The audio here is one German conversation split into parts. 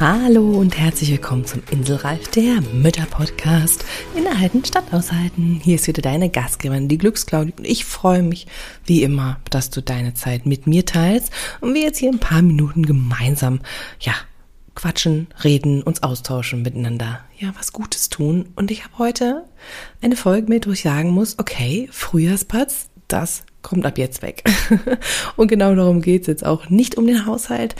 Hallo und herzlich willkommen zum Inselreif, der Mütter-Podcast. Innehalten statt aushalten. Hier ist wieder deine Gastgeberin, die Glücksclaudi. Und ich freue mich, wie immer, dass du deine Zeit mit mir teilst und wir jetzt hier ein paar Minuten gemeinsam, ja, quatschen, reden, uns austauschen miteinander. Ja, was Gutes tun. Und ich habe heute eine Folge mit, wo ich sagen muss, okay, Frühjahrspatz, das kommt ab jetzt weg. und genau darum geht's jetzt auch. Nicht um den Haushalt,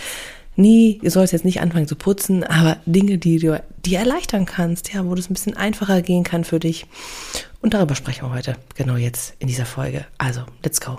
nie, ihr sollst jetzt nicht anfangen zu putzen, aber Dinge, die du die erleichtern kannst, ja, wo es ein bisschen einfacher gehen kann für dich. Und darüber sprechen wir heute, genau jetzt in dieser Folge. Also, let's go.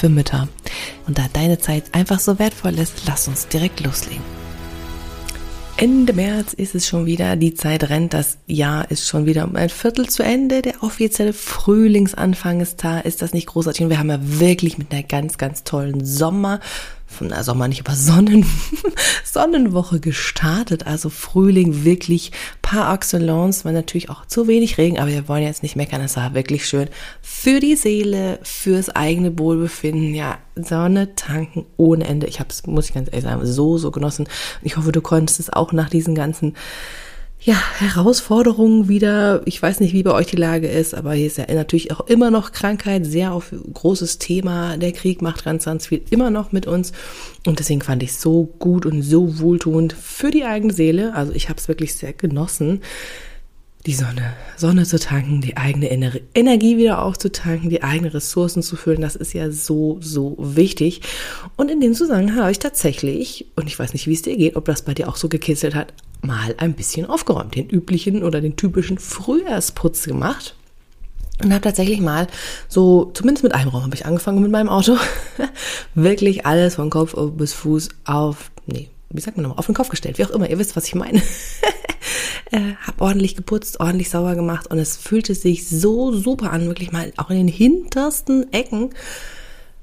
für Mütter. Und da deine Zeit einfach so wertvoll ist, lass uns direkt loslegen. Ende März ist es schon wieder, die Zeit rennt, das Jahr ist schon wieder um ein Viertel zu Ende, der offizielle Frühlingsanfang ist da, ist das nicht großartig? Und wir haben ja wirklich mit einer ganz, ganz tollen Sommer von der Sommer nicht, aber Sonnen, Sonnenwoche gestartet. Also Frühling wirklich par excellence, war natürlich auch zu wenig Regen, aber wir wollen jetzt nicht meckern. Es war wirklich schön für die Seele, fürs eigene Wohlbefinden. Ja, Sonne tanken ohne Ende. Ich habe es, muss ich ganz ehrlich sagen, so, so genossen. Ich hoffe, du konntest es auch nach diesen ganzen ja, Herausforderungen wieder. Ich weiß nicht, wie bei euch die Lage ist, aber hier ist ja natürlich auch immer noch Krankheit, sehr auf großes Thema. Der Krieg macht ganz, ganz viel immer noch mit uns. Und deswegen fand ich es so gut und so wohltuend für die eigene Seele. Also ich habe es wirklich sehr genossen, die Sonne, Sonne zu tanken, die eigene Energie wieder aufzutanken, die eigenen Ressourcen zu füllen, das ist ja so, so wichtig. Und in dem Zusammenhang habe ich tatsächlich, und ich weiß nicht, wie es dir geht, ob das bei dir auch so gekitzelt hat, mal ein bisschen aufgeräumt, den üblichen oder den typischen Frühjahrsputz gemacht. Und habe tatsächlich mal so, zumindest mit einem Raum habe ich angefangen mit meinem Auto, wirklich alles von Kopf bis Fuß auf, nee, wie sagt man nochmal, auf den Kopf gestellt, wie auch immer, ihr wisst, was ich meine. äh, habe ordentlich geputzt, ordentlich sauber gemacht und es fühlte sich so super an, wirklich mal auch in den hintersten Ecken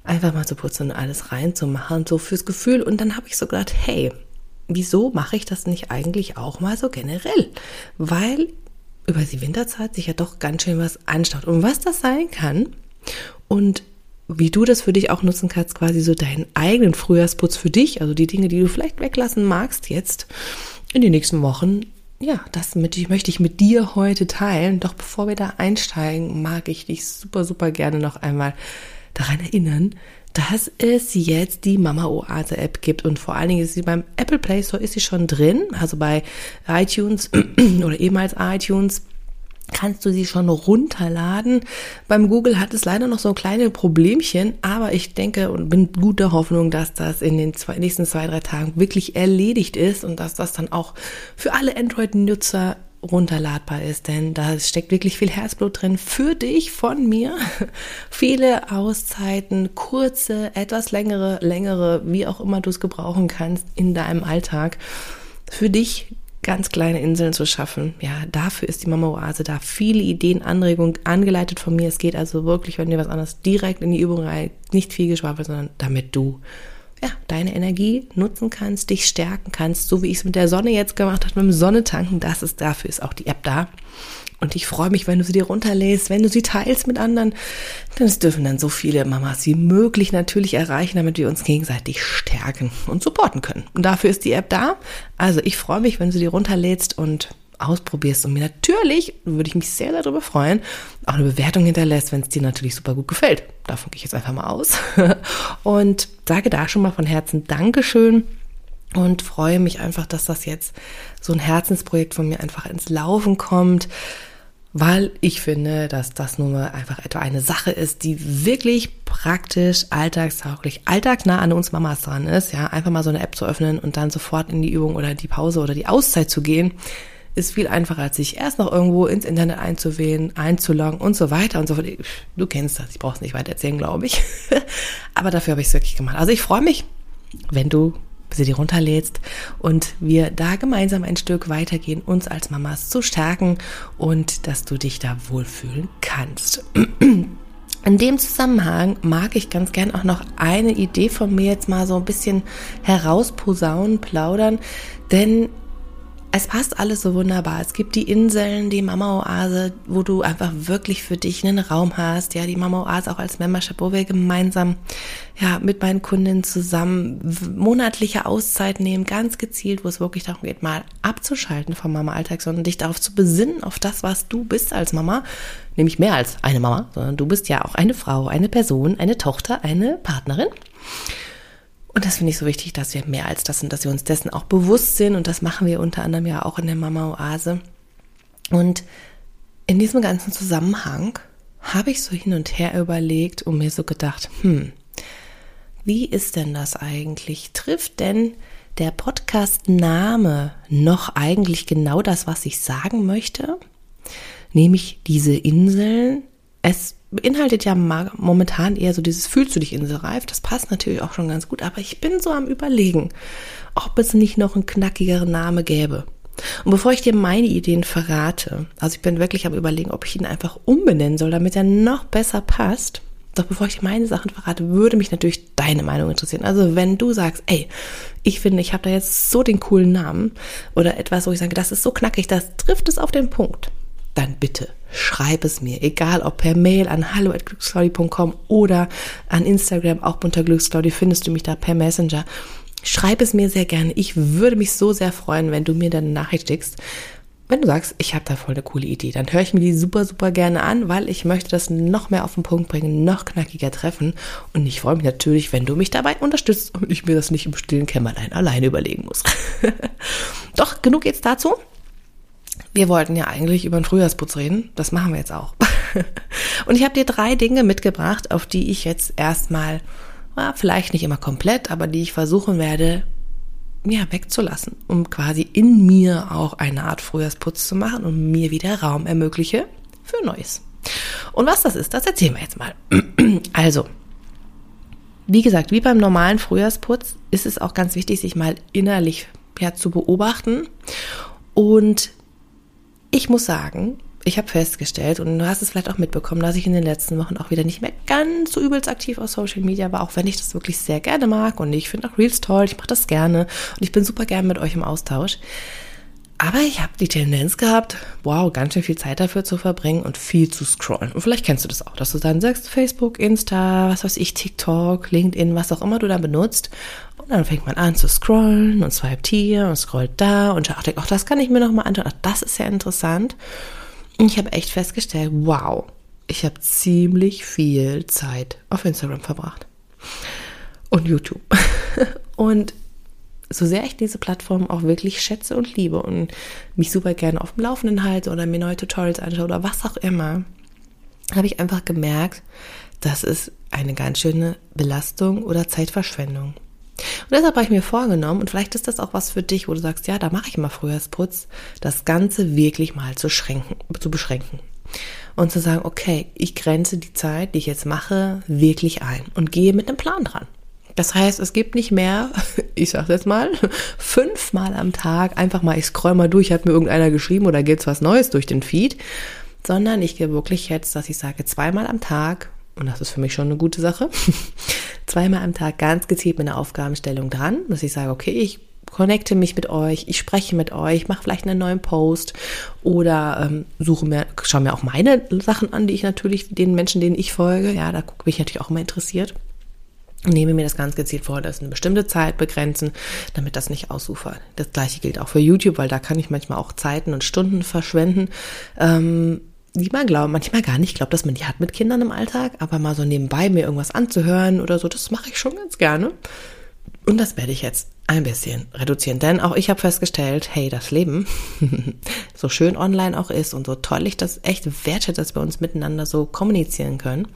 einfach mal zu putzen und alles reinzumachen, so fürs Gefühl. Und dann habe ich so gedacht, hey, wieso mache ich das nicht eigentlich auch mal so generell? Weil über die Winterzeit sich ja doch ganz schön was anstaut. Und was das sein kann und wie du das für dich auch nutzen kannst, quasi so deinen eigenen Frühjahrsputz für dich, also die Dinge, die du vielleicht weglassen magst jetzt in den nächsten Wochen. Ja, das mit, möchte ich mit dir heute teilen. Doch bevor wir da einsteigen, mag ich dich super, super gerne noch einmal daran erinnern, dass es jetzt die Mama Oase App gibt. Und vor allen Dingen ist sie beim Apple Play Store ist sie schon drin, also bei iTunes oder ehemals iTunes kannst du sie schon runterladen. Beim Google hat es leider noch so kleine Problemchen, aber ich denke und bin guter Hoffnung, dass das in den zwei, nächsten zwei, drei Tagen wirklich erledigt ist und dass das dann auch für alle Android-Nutzer runterladbar ist, denn da steckt wirklich viel Herzblut drin für dich, von mir. Viele Auszeiten, kurze, etwas längere, längere, wie auch immer du es gebrauchen kannst in deinem Alltag. Für dich ganz kleine Inseln zu schaffen. Ja, dafür ist die Mama Oase da. Viele Ideen, Anregungen angeleitet von mir. Es geht also wirklich, wenn dir was anderes direkt in die Übung rein, nicht viel geschwafelt, sondern damit du ja, deine Energie nutzen kannst, dich stärken kannst, so wie ich es mit der Sonne jetzt gemacht habe, mit dem Sonnetanken, das ist dafür ist auch die App da. Und ich freue mich, wenn du sie dir runterlässt, wenn du sie teilst mit anderen. Denn es dürfen dann so viele Mamas wie möglich natürlich erreichen, damit wir uns gegenseitig stärken und supporten können. Und dafür ist die App da. Also ich freue mich, wenn du sie runterlädst und ausprobierst und mir natürlich, würde ich mich sehr darüber freuen, auch eine Bewertung hinterlässt, wenn es dir natürlich super gut gefällt. Davon gehe ich jetzt einfach mal aus. Und sage da schon mal von Herzen Dankeschön und freue mich einfach, dass das jetzt so ein Herzensprojekt von mir einfach ins Laufen kommt, weil ich finde, dass das nun mal einfach etwa eine Sache ist, die wirklich praktisch, alltagstauglich, alltagsnah an uns Mamas dran ist. Ja, einfach mal so eine App zu öffnen und dann sofort in die Übung oder die Pause oder die Auszeit zu gehen ist viel einfacher, als sich erst noch irgendwo ins Internet einzuwählen, einzuloggen und so weiter und so fort. Du kennst das, ich brauche es nicht weiter erzählen, glaube ich. Aber dafür habe ich es wirklich gemacht. Also ich freue mich, wenn du du die runterlädst und wir da gemeinsam ein Stück weitergehen, uns als Mamas zu stärken und dass du dich da wohlfühlen kannst. In dem Zusammenhang mag ich ganz gern auch noch eine Idee von mir jetzt mal so ein bisschen herausposaunen, plaudern, denn es passt alles so wunderbar. Es gibt die Inseln, die Mama-Oase, wo du einfach wirklich für dich einen Raum hast. Ja, die Mama-Oase auch als Membership, wo wir gemeinsam, ja, mit meinen Kundinnen zusammen monatliche Auszeit nehmen, ganz gezielt, wo es wirklich darum geht, mal abzuschalten vom Mama-Alltag, sondern dich darauf zu besinnen, auf das, was du bist als Mama. Nämlich mehr als eine Mama, sondern du bist ja auch eine Frau, eine Person, eine Tochter, eine Partnerin. Und das finde ich so wichtig, dass wir mehr als das sind, dass wir uns dessen auch bewusst sind. Und das machen wir unter anderem ja auch in der Mama-Oase. Und in diesem ganzen Zusammenhang habe ich so hin und her überlegt und mir so gedacht, hm, wie ist denn das eigentlich? Trifft denn der Podcast-Name noch eigentlich genau das, was ich sagen möchte? Nämlich diese Inseln. Es beinhaltet ja momentan eher so dieses fühlst du dich inselreif. Das passt natürlich auch schon ganz gut, aber ich bin so am überlegen, ob es nicht noch einen knackigeren Name gäbe. Und bevor ich dir meine Ideen verrate, also ich bin wirklich am überlegen, ob ich ihn einfach umbenennen soll, damit er noch besser passt. Doch bevor ich dir meine Sachen verrate, würde mich natürlich deine Meinung interessieren. Also wenn du sagst, ey, ich finde, ich habe da jetzt so den coolen Namen oder etwas, wo ich sage, das ist so knackig, das trifft es auf den Punkt dann bitte schreib es mir, egal ob per Mail an hallo@glücksstory.com oder an Instagram, auch unter Glücksstory findest du mich da per Messenger. Schreib es mir sehr gerne. Ich würde mich so sehr freuen, wenn du mir deine Nachricht schickst. Wenn du sagst, ich habe da voll eine coole Idee, dann höre ich mir die super, super gerne an, weil ich möchte das noch mehr auf den Punkt bringen, noch knackiger treffen. Und ich freue mich natürlich, wenn du mich dabei unterstützt und ich mir das nicht im stillen Kämmerlein alleine überlegen muss. Doch, genug jetzt dazu. Wir wollten ja eigentlich über den Frühjahrsputz reden. Das machen wir jetzt auch. Und ich habe dir drei Dinge mitgebracht, auf die ich jetzt erstmal, ja, vielleicht nicht immer komplett, aber die ich versuchen werde, ja, wegzulassen, um quasi in mir auch eine Art Frühjahrsputz zu machen und mir wieder Raum ermögliche für Neues. Und was das ist, das erzählen wir jetzt mal. Also, wie gesagt, wie beim normalen Frühjahrsputz ist es auch ganz wichtig, sich mal innerlich ja, zu beobachten und ich muss sagen, ich habe festgestellt, und du hast es vielleicht auch mitbekommen, dass ich in den letzten Wochen auch wieder nicht mehr ganz so übelst aktiv auf Social Media war, auch wenn ich das wirklich sehr gerne mag und ich finde auch Reels toll, ich mache das gerne und ich bin super gerne mit euch im Austausch. Aber ich habe die Tendenz gehabt, wow, ganz schön viel Zeit dafür zu verbringen und viel zu scrollen. Und vielleicht kennst du das auch, dass du dann sagst, Facebook, Insta, was weiß ich, TikTok, LinkedIn, was auch immer du da benutzt. Und dann fängt man an zu scrollen und swipet hier und scrollt da und schaut, ach, das kann ich mir nochmal anschauen. Ach, das ist ja interessant. Und ich habe echt festgestellt, wow, ich habe ziemlich viel Zeit auf Instagram verbracht. Und YouTube. Und so sehr ich diese Plattform auch wirklich schätze und liebe und mich super gerne auf dem Laufenden halte oder mir neue Tutorials anschaue oder was auch immer, habe ich einfach gemerkt, das ist eine ganz schöne Belastung oder Zeitverschwendung. Und deshalb habe ich mir vorgenommen, und vielleicht ist das auch was für dich, wo du sagst, ja, da mache ich mal Frühjahrsputz, das Ganze wirklich mal zu, schränken, zu beschränken. Und zu sagen, okay, ich grenze die Zeit, die ich jetzt mache, wirklich ein und gehe mit einem Plan dran. Das heißt, es gibt nicht mehr, ich sag jetzt mal, fünfmal am Tag einfach mal, ich scroll mal durch, hat mir irgendeiner geschrieben oder gibt's was Neues durch den Feed, sondern ich gehe wirklich jetzt, dass ich sage, zweimal am Tag, und das ist für mich schon eine gute Sache, zweimal am Tag ganz gezielt mit einer Aufgabenstellung dran, dass ich sage, okay, ich connecte mich mit euch, ich spreche mit euch, mache vielleicht einen neuen Post oder ähm, suche mir, schaue mir auch meine Sachen an, die ich natürlich den Menschen, denen ich folge, ja, da gucke ich natürlich auch immer interessiert nehme mir das ganz gezielt vor, das eine bestimmte Zeit begrenzen, damit das nicht ausufert. Das gleiche gilt auch für YouTube, weil da kann ich manchmal auch Zeiten und Stunden verschwenden, ähm, die man glaubt, manchmal gar nicht glaubt, dass man die hat mit Kindern im Alltag, aber mal so nebenbei mir irgendwas anzuhören oder so, das mache ich schon ganz gerne. Und das werde ich jetzt ein bisschen reduzieren, denn auch ich habe festgestellt, hey, das Leben, so schön online auch ist und so toll ich das echt wertschätze, dass wir uns miteinander so kommunizieren können,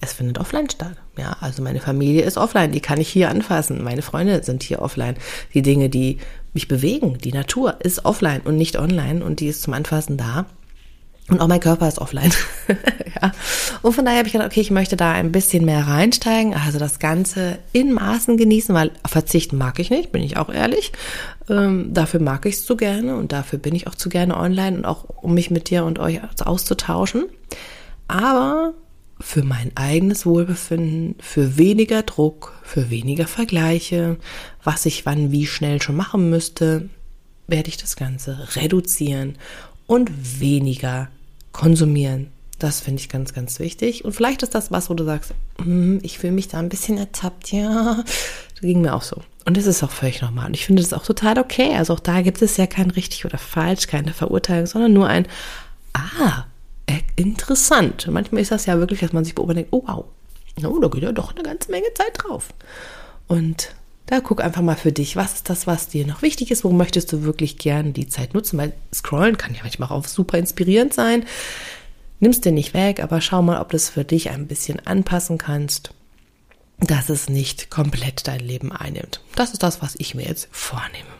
es findet offline statt. Ja, also meine Familie ist offline, die kann ich hier anfassen. Meine Freunde sind hier offline. Die Dinge, die mich bewegen, die Natur ist offline und nicht online und die ist zum Anfassen da. Und auch mein Körper ist offline. ja. Und von daher habe ich gedacht, okay, ich möchte da ein bisschen mehr reinsteigen, also das Ganze in Maßen genießen, weil verzichten mag ich nicht, bin ich auch ehrlich. Ähm, dafür mag ich es zu gerne und dafür bin ich auch zu gerne online und auch um mich mit dir und euch auszutauschen. Aber für mein eigenes Wohlbefinden, für weniger Druck, für weniger Vergleiche, was ich wann wie schnell schon machen müsste, werde ich das Ganze reduzieren und weniger konsumieren. Das finde ich ganz, ganz wichtig. Und vielleicht ist das was, wo du sagst, hm, ich fühle mich da ein bisschen ertappt. Ja, das ging mir auch so. Und das ist auch völlig normal. Und ich finde das auch total okay. Also auch da gibt es ja kein richtig oder falsch, keine Verurteilung, sondern nur ein, ah, interessant. Manchmal ist das ja wirklich, dass man sich beobachtet, oh wow, oh, da geht ja doch eine ganze Menge Zeit drauf. Und da guck einfach mal für dich, was ist das, was dir noch wichtig ist, wo möchtest du wirklich gern die Zeit nutzen, weil Scrollen kann ja manchmal auch super inspirierend sein. Nimm's dir nicht weg, aber schau mal, ob du es für dich ein bisschen anpassen kannst, dass es nicht komplett dein Leben einnimmt. Das ist das, was ich mir jetzt vornehme.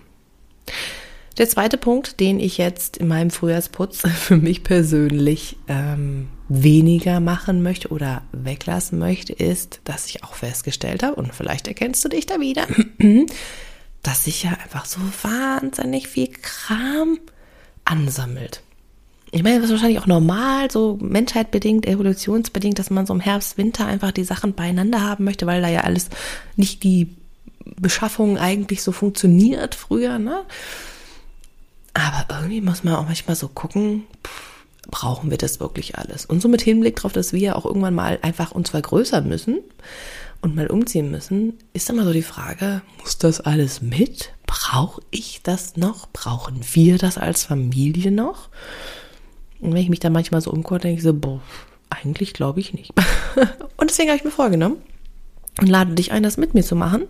Der zweite Punkt, den ich jetzt in meinem Frühjahrsputz für mich persönlich ähm, weniger machen möchte oder weglassen möchte, ist, dass ich auch festgestellt habe, und vielleicht erkennst du dich da wieder, dass sich ja einfach so wahnsinnig viel Kram ansammelt. Ich meine, das ist wahrscheinlich auch normal, so menschheitbedingt, evolutionsbedingt, dass man so im Herbst, Winter einfach die Sachen beieinander haben möchte, weil da ja alles nicht die Beschaffung eigentlich so funktioniert früher, ne? Aber irgendwie muss man auch manchmal so gucken, brauchen wir das wirklich alles? Und so mit Hinblick darauf, dass wir auch irgendwann mal einfach uns vergrößern müssen und mal umziehen müssen, ist immer so die Frage, muss das alles mit? Brauche ich das noch? Brauchen wir das als Familie noch? Und wenn ich mich da manchmal so umgucke, denke ich so, boah, eigentlich glaube ich nicht. und deswegen habe ich mir vorgenommen, und lade dich ein, das mit mir zu machen,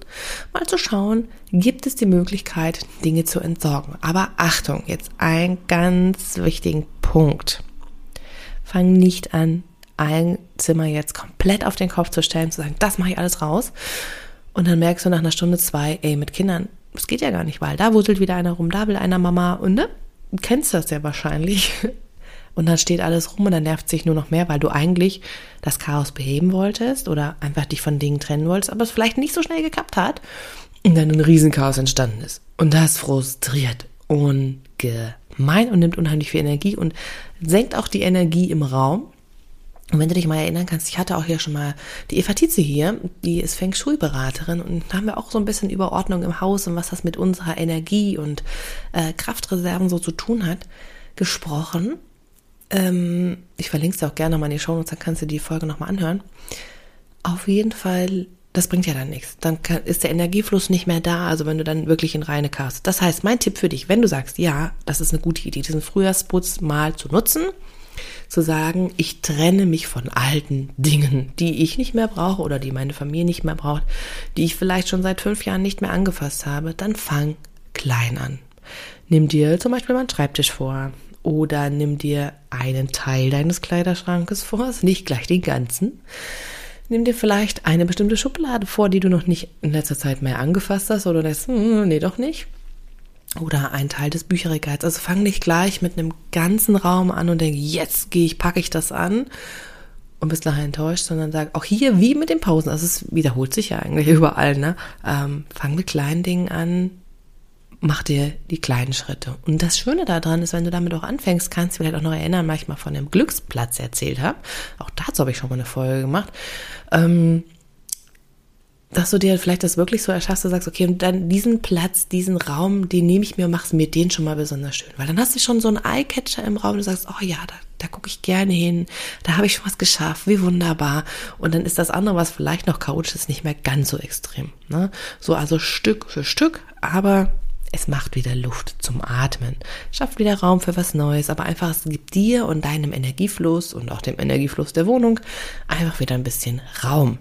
mal zu schauen, gibt es die Möglichkeit, Dinge zu entsorgen. Aber Achtung, jetzt einen ganz wichtigen Punkt. Fang nicht an, ein Zimmer jetzt komplett auf den Kopf zu stellen, zu sagen, das mache ich alles raus. Und dann merkst du nach einer Stunde zwei, ey, mit Kindern, das geht ja gar nicht, weil da wuselt wieder einer rum, da will einer Mama und ne? Du kennst das ja wahrscheinlich. Und dann steht alles rum und dann nervt sich nur noch mehr, weil du eigentlich das Chaos beheben wolltest oder einfach dich von Dingen trennen wolltest, aber es vielleicht nicht so schnell geklappt hat und dann ein Riesenchaos entstanden ist. Und das frustriert ungemein und nimmt unheimlich viel Energie und senkt auch die Energie im Raum. Und wenn du dich mal erinnern kannst, ich hatte auch hier schon mal die Eva Tietze hier, die ist Feng Shui-Beraterin und da haben wir auch so ein bisschen über Ordnung im Haus und was das mit unserer Energie und äh, Kraftreserven so zu tun hat, gesprochen. Ähm, ich verlinke es dir auch gerne nochmal in die Show Notes, dann kannst du die Folge nochmal anhören. Auf jeden Fall, das bringt ja dann nichts. Dann kann, ist der Energiefluss nicht mehr da, also wenn du dann wirklich in reine Chaos. Das heißt, mein Tipp für dich, wenn du sagst, ja, das ist eine gute Idee, diesen Frühjahrsputz mal zu nutzen, zu sagen, ich trenne mich von alten Dingen, die ich nicht mehr brauche oder die meine Familie nicht mehr braucht, die ich vielleicht schon seit fünf Jahren nicht mehr angefasst habe, dann fang klein an. Nimm dir zum Beispiel mal einen Schreibtisch vor oder nimm dir einen Teil deines Kleiderschrankes vor, also nicht gleich den ganzen. Nimm dir vielleicht eine bestimmte Schublade vor, die du noch nicht in letzter Zeit mehr angefasst hast oder das, hm, nee, doch nicht. Oder ein Teil des Bücherregals. Also fang nicht gleich mit einem ganzen Raum an und denk, jetzt gehe ich, packe ich das an und bist nachher enttäuscht, sondern sag auch hier wie mit den Pausen, also es wiederholt sich ja eigentlich überall, ne? Ähm, fang mit kleinen Dingen an, mach dir die kleinen Schritte. Und das Schöne daran ist, wenn du damit auch anfängst, kannst du vielleicht auch noch erinnern, manchmal von dem Glücksplatz erzählt habe. Auch dazu habe ich schon mal eine Folge gemacht. Ähm, dass du dir vielleicht das wirklich so erschaffst, du sagst, okay, und dann diesen Platz, diesen Raum, den nehme ich mir und machst mir den schon mal besonders schön. Weil dann hast du schon so einen Eyecatcher im Raum, du sagst, oh ja, da, da gucke ich gerne hin, da habe ich schon was geschafft, wie wunderbar. Und dann ist das andere, was vielleicht noch chaotisch ist, nicht mehr ganz so extrem. Ne? So also Stück für Stück, aber es macht wieder Luft zum Atmen, schafft wieder Raum für was Neues, aber einfach es gibt dir und deinem Energiefluss und auch dem Energiefluss der Wohnung einfach wieder ein bisschen Raum.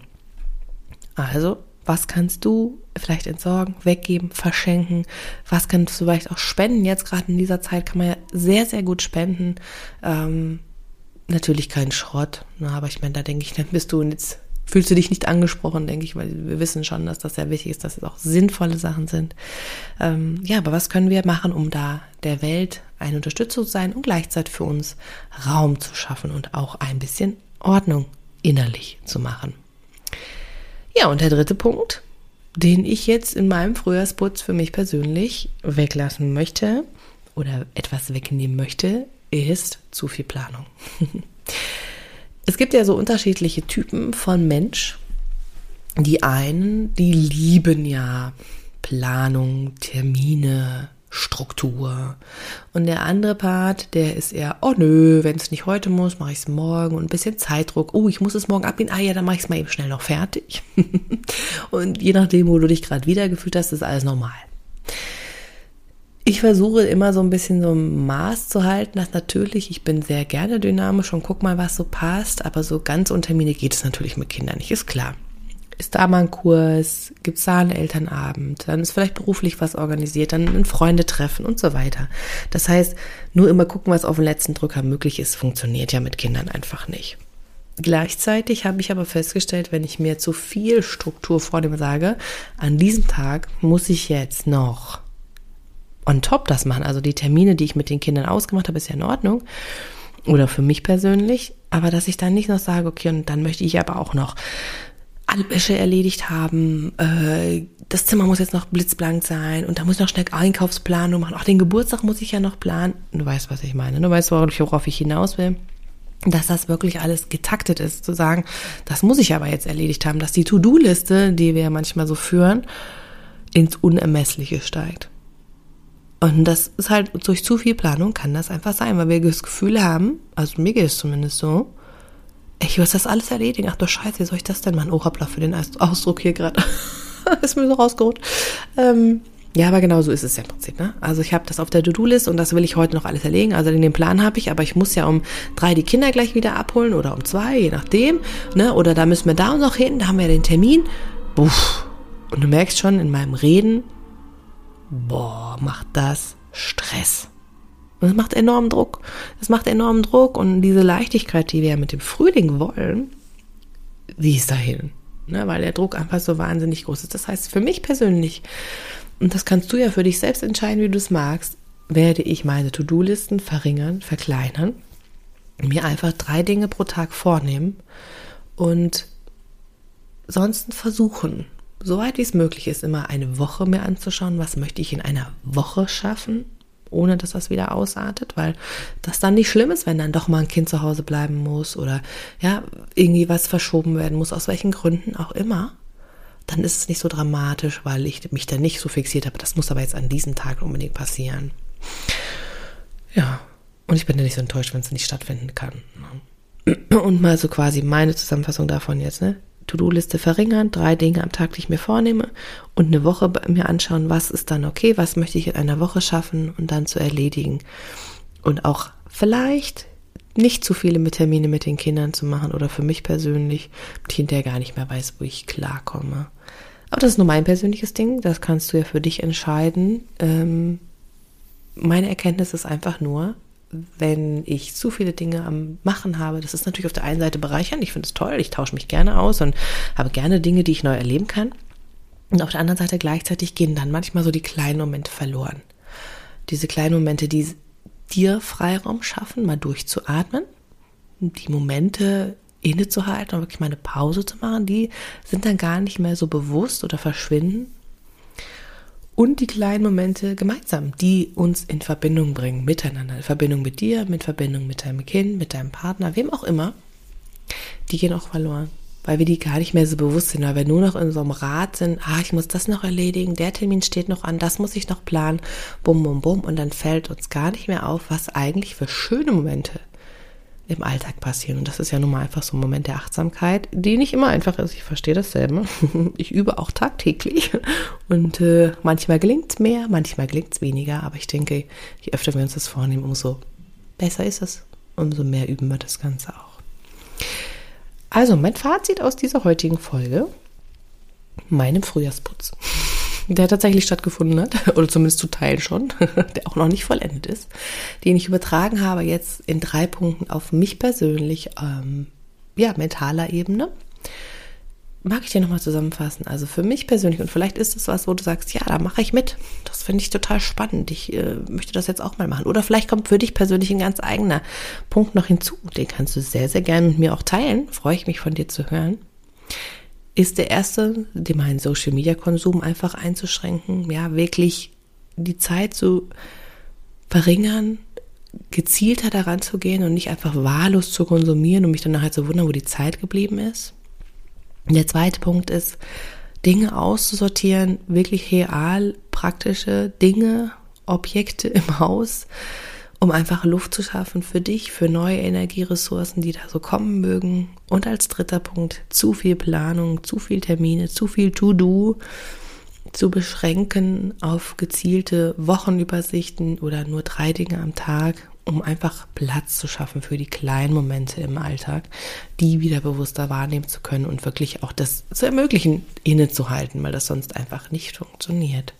Also, was kannst du vielleicht entsorgen, weggeben, verschenken? Was kannst du vielleicht auch spenden? Jetzt gerade in dieser Zeit kann man ja sehr, sehr gut spenden. Ähm, natürlich kein Schrott, ne? aber ich meine, da denke ich, dann bist du jetzt fühlst du dich nicht angesprochen, denke ich, weil wir wissen schon, dass das sehr wichtig ist, dass es auch sinnvolle Sachen sind. Ähm, ja, aber was können wir machen, um da der Welt eine Unterstützung zu sein und gleichzeitig für uns Raum zu schaffen und auch ein bisschen Ordnung innerlich zu machen? Ja, und der dritte Punkt, den ich jetzt in meinem Frühjahrsputz für mich persönlich weglassen möchte oder etwas wegnehmen möchte, ist zu viel Planung. Es gibt ja so unterschiedliche Typen von Mensch. Die einen, die lieben ja Planung, Termine, Struktur. Und der andere Part, der ist eher, oh nö, wenn es nicht heute muss, mache ich es morgen und ein bisschen Zeitdruck. Oh, ich muss es morgen abgehen. Ah ja, dann mache ich es mal eben schnell noch fertig. und je nachdem, wo du dich gerade wiedergefühlt hast, ist alles normal. Ich versuche immer so ein bisschen so ein Maß zu halten, dass natürlich, ich bin sehr gerne dynamisch und guck mal, was so passt, aber so ganz unter Termine geht es natürlich mit Kindern nicht, ist klar. Ist da mal ein Kurs, gibt es da einen Elternabend, dann ist vielleicht beruflich was organisiert, dann ein Freundetreffen und so weiter. Das heißt, nur immer gucken, was auf den letzten Drücker möglich ist, funktioniert ja mit Kindern einfach nicht. Gleichzeitig habe ich aber festgestellt, wenn ich mir zu viel Struktur vornehme, sage, an diesem Tag muss ich jetzt noch on top das machen. Also die Termine, die ich mit den Kindern ausgemacht habe, ist ja in Ordnung. Oder für mich persönlich. Aber dass ich dann nicht noch sage, okay, und dann möchte ich aber auch noch alle Wäsche erledigt haben, äh, das Zimmer muss jetzt noch blitzblank sein und da muss ich noch schnell Einkaufsplanung machen. Auch den Geburtstag muss ich ja noch planen. Du weißt, was ich meine. Du weißt, worauf ich hinaus will dass das wirklich alles getaktet ist, zu sagen, das muss ich aber jetzt erledigt haben, dass die To-Do-Liste, die wir ja manchmal so führen, ins Unermessliche steigt. Und das ist halt durch zu viel Planung kann das einfach sein, weil wir das Gefühl haben, also mir geht es zumindest so, ich muss das alles erledigen. Ach du Scheiße, wie soll ich das denn machen? Oh, hoppla, für den Ausdruck hier gerade. ist mir so rausgeholt. Ähm, ja, aber genau so ist es ja im Prinzip. Ne? Also ich habe das auf der To-Do-List und das will ich heute noch alles erlegen. Also den Plan habe ich, aber ich muss ja um drei die Kinder gleich wieder abholen oder um zwei, je nachdem. Ne? Oder da müssen wir da noch hin, da haben wir den Termin. Puff. Und du merkst schon in meinem Reden, boah, macht das Stress. Und es macht enormen Druck. Es macht enormen Druck und diese Leichtigkeit, die wir ja mit dem Frühling wollen, die ist dahin. Ne, weil der Druck einfach so wahnsinnig groß ist. Das heißt, für mich persönlich, und das kannst du ja für dich selbst entscheiden, wie du es magst, werde ich meine To-Do-Listen verringern, verkleinern, mir einfach drei Dinge pro Tag vornehmen und sonst versuchen, soweit wie es möglich ist, immer eine Woche mir anzuschauen, was möchte ich in einer Woche schaffen, ohne dass das wieder ausartet, weil das dann nicht schlimm ist, wenn dann doch mal ein Kind zu Hause bleiben muss oder ja, irgendwie was verschoben werden muss, aus welchen Gründen auch immer, dann ist es nicht so dramatisch, weil ich mich da nicht so fixiert habe. Das muss aber jetzt an diesem Tag unbedingt passieren. Ja, und ich bin ja nicht so enttäuscht, wenn es nicht stattfinden kann. Ne? Und mal so quasi meine Zusammenfassung davon jetzt, ne? To-Do-Liste verringern, drei Dinge am Tag, die ich mir vornehme und eine Woche mir anschauen, was ist dann okay, was möchte ich in einer Woche schaffen und dann zu erledigen. Und auch vielleicht nicht zu viele mit Termine mit den Kindern zu machen oder für mich persönlich, ich hinterher gar nicht mehr weiß, wo ich klarkomme. Aber das ist nur mein persönliches Ding, das kannst du ja für dich entscheiden. Ähm, meine Erkenntnis ist einfach nur, wenn ich zu viele Dinge am Machen habe, das ist natürlich auf der einen Seite bereichernd. Ich finde es toll, ich tausche mich gerne aus und habe gerne Dinge, die ich neu erleben kann. Und auf der anderen Seite gleichzeitig gehen dann manchmal so die kleinen Momente verloren. Diese kleinen Momente, die dir Freiraum schaffen, mal durchzuatmen, die Momente innezuhalten und wirklich mal eine Pause zu machen, die sind dann gar nicht mehr so bewusst oder verschwinden, und die kleinen Momente gemeinsam, die uns in Verbindung bringen, miteinander, in Verbindung mit dir, mit Verbindung mit deinem Kind, mit deinem Partner, wem auch immer, die gehen auch verloren, weil wir die gar nicht mehr so bewusst sind, weil wir nur noch in so einem Rad sind, ah, ich muss das noch erledigen, der Termin steht noch an, das muss ich noch planen, bum, bum, bum, und dann fällt uns gar nicht mehr auf, was eigentlich für schöne Momente im Alltag passieren. Und das ist ja nun mal einfach so ein Moment der Achtsamkeit, die nicht immer einfach ist. Ich verstehe dasselbe. Ich übe auch tagtäglich. Und äh, manchmal es mehr, manchmal gelingt es weniger. Aber ich denke, je öfter wir uns das vornehmen, umso besser ist es. Umso mehr üben wir das Ganze auch. Also mein Fazit aus dieser heutigen Folge. Meinem Frühjahrsputz der tatsächlich stattgefunden hat, oder zumindest zu Teilen schon, der auch noch nicht vollendet ist, den ich übertragen habe jetzt in drei Punkten auf mich persönlich, ähm, ja, mentaler Ebene. mag ich dir nochmal zusammenfassen. Also für mich persönlich, und vielleicht ist es was, wo du sagst, ja, da mache ich mit. Das finde ich total spannend. Ich äh, möchte das jetzt auch mal machen. Oder vielleicht kommt für dich persönlich ein ganz eigener Punkt noch hinzu. Den kannst du sehr, sehr gerne mit mir auch teilen. Freue ich mich von dir zu hören. Ist der erste, den meinen Social Media Konsum einfach einzuschränken. Ja, wirklich die Zeit zu verringern, gezielter daran zu gehen und nicht einfach wahllos zu konsumieren und mich dann nachher zu wundern, wo die Zeit geblieben ist. Der zweite Punkt ist, Dinge auszusortieren, wirklich real praktische Dinge, Objekte im Haus, um einfach Luft zu schaffen für dich, für neue Energieressourcen, die da so kommen mögen. Und als dritter Punkt, zu viel Planung, zu viel Termine, zu viel To-Do zu beschränken auf gezielte Wochenübersichten oder nur drei Dinge am Tag um einfach Platz zu schaffen für die kleinen Momente im Alltag, die wieder bewusster wahrnehmen zu können und wirklich auch das zu ermöglichen, innezuhalten, weil das sonst einfach nicht funktioniert.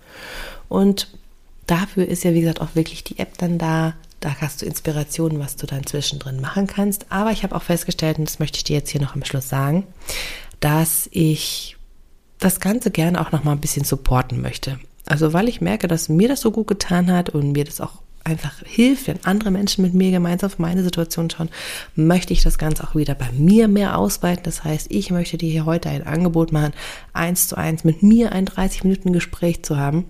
Und dafür ist ja, wie gesagt, auch wirklich die App dann da. Da hast du Inspirationen, was du dann zwischendrin machen kannst. Aber ich habe auch festgestellt, und das möchte ich dir jetzt hier noch am Schluss sagen, dass ich das Ganze gerne auch noch mal ein bisschen supporten möchte. Also weil ich merke, dass mir das so gut getan hat und mir das auch einfach hilft, wenn andere Menschen mit mir gemeinsam auf meine Situation schauen, möchte ich das Ganze auch wieder bei mir mehr ausweiten. Das heißt, ich möchte dir hier heute ein Angebot machen, eins zu eins mit mir ein 30 Minuten Gespräch zu haben.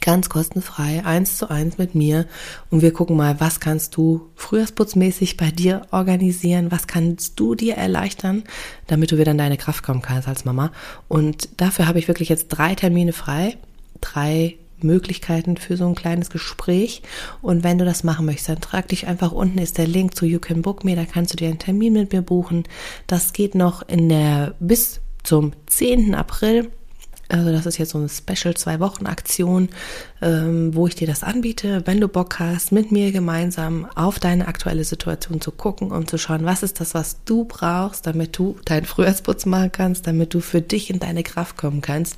Ganz kostenfrei, eins zu eins mit mir. Und wir gucken mal, was kannst du frühjahrsputzmäßig bei dir organisieren? Was kannst du dir erleichtern, damit du wieder in deine Kraft kommen kannst als Mama? Und dafür habe ich wirklich jetzt drei Termine frei. Drei Möglichkeiten für so ein kleines Gespräch. Und wenn du das machen möchtest, dann trag dich einfach unten ist der Link zu You Can Book Me, da kannst du dir einen Termin mit mir buchen. Das geht noch in der bis zum 10. April. Also das ist jetzt so eine Special zwei Wochen Aktion, ähm, wo ich dir das anbiete, wenn du Bock hast, mit mir gemeinsam auf deine aktuelle Situation zu gucken und zu schauen, was ist das, was du brauchst, damit du deinen Frühjahrsputz machen kannst, damit du für dich in deine Kraft kommen kannst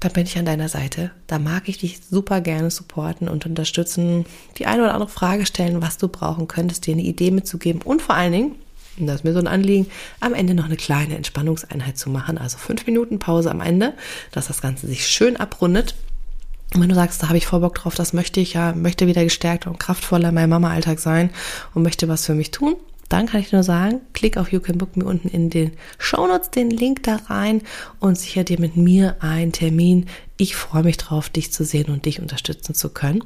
da bin ich an deiner Seite. Da mag ich dich super gerne supporten und unterstützen, die eine oder andere Frage stellen, was du brauchen könntest, dir eine Idee mitzugeben und vor allen Dingen, und das ist mir so ein Anliegen, am Ende noch eine kleine Entspannungseinheit zu machen, also fünf Minuten Pause am Ende, dass das Ganze sich schön abrundet. Und wenn du sagst, da habe ich voll Bock drauf, das möchte ich ja, möchte wieder gestärkt und kraftvoller in meinem Mama-Alltag sein und möchte was für mich tun, dann kann ich nur sagen, klick auf You Can Book Me unten in den Show Notes den Link da rein und sicher dir mit mir einen Termin. Ich freue mich drauf, dich zu sehen und dich unterstützen zu können.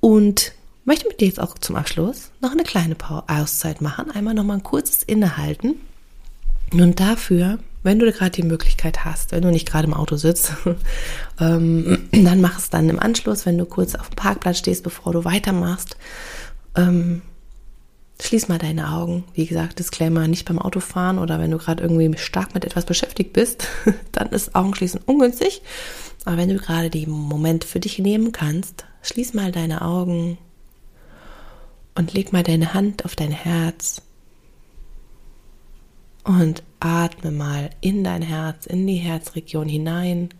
Und möchte mit dir jetzt auch zum Abschluss noch eine kleine Auszeit machen. Einmal noch mal ein kurzes Innehalten. Und dafür, wenn du gerade die Möglichkeit hast, wenn du nicht gerade im Auto sitzt, ähm, dann mach es dann im Anschluss, wenn du kurz auf dem Parkplatz stehst, bevor du weitermachst. Ähm, Schließ mal deine Augen. Wie gesagt, Disclaimer, nicht beim Autofahren oder wenn du gerade irgendwie stark mit etwas beschäftigt bist, dann ist Augenschließen ungünstig. Aber wenn du gerade den Moment für dich nehmen kannst, schließ mal deine Augen und leg mal deine Hand auf dein Herz. Und atme mal in dein Herz, in die Herzregion hinein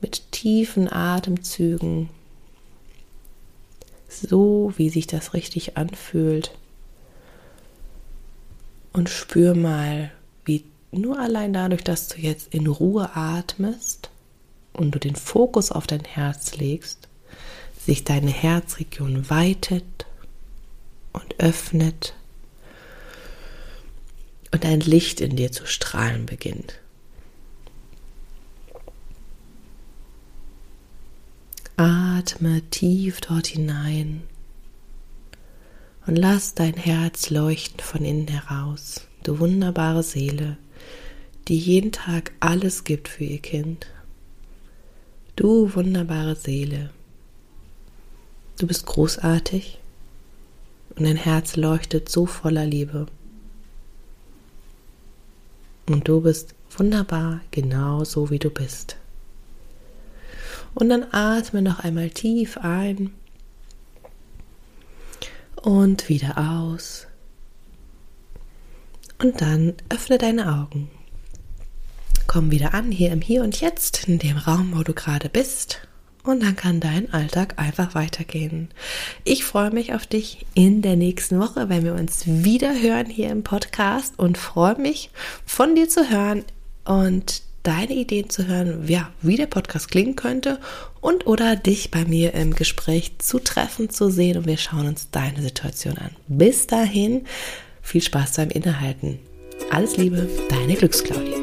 mit tiefen Atemzügen, so wie sich das richtig anfühlt. Und spür mal, wie nur allein dadurch, dass du jetzt in Ruhe atmest und du den Fokus auf dein Herz legst, sich deine Herzregion weitet und öffnet und ein Licht in dir zu strahlen beginnt. Atme tief dort hinein und lass dein Herz leuchten von innen heraus, du wunderbare Seele, die jeden Tag alles gibt für ihr Kind. Du wunderbare Seele, du bist großartig und dein Herz leuchtet so voller Liebe. Und du bist wunderbar, genau so wie du bist. Und dann atme noch einmal tief ein und wieder aus. Und dann öffne deine Augen. Komm wieder an, hier im Hier und Jetzt, in dem Raum, wo du gerade bist. Und dann kann dein Alltag einfach weitergehen. Ich freue mich auf dich in der nächsten Woche, wenn wir uns wieder hören hier im Podcast und freue mich von dir zu hören, und deine Ideen zu hören, ja, wie der Podcast klingen könnte und oder dich bei mir im Gespräch zu treffen, zu sehen und wir schauen uns deine Situation an. Bis dahin, viel Spaß beim Innehalten. Alles Liebe, deine Glücksclaudia.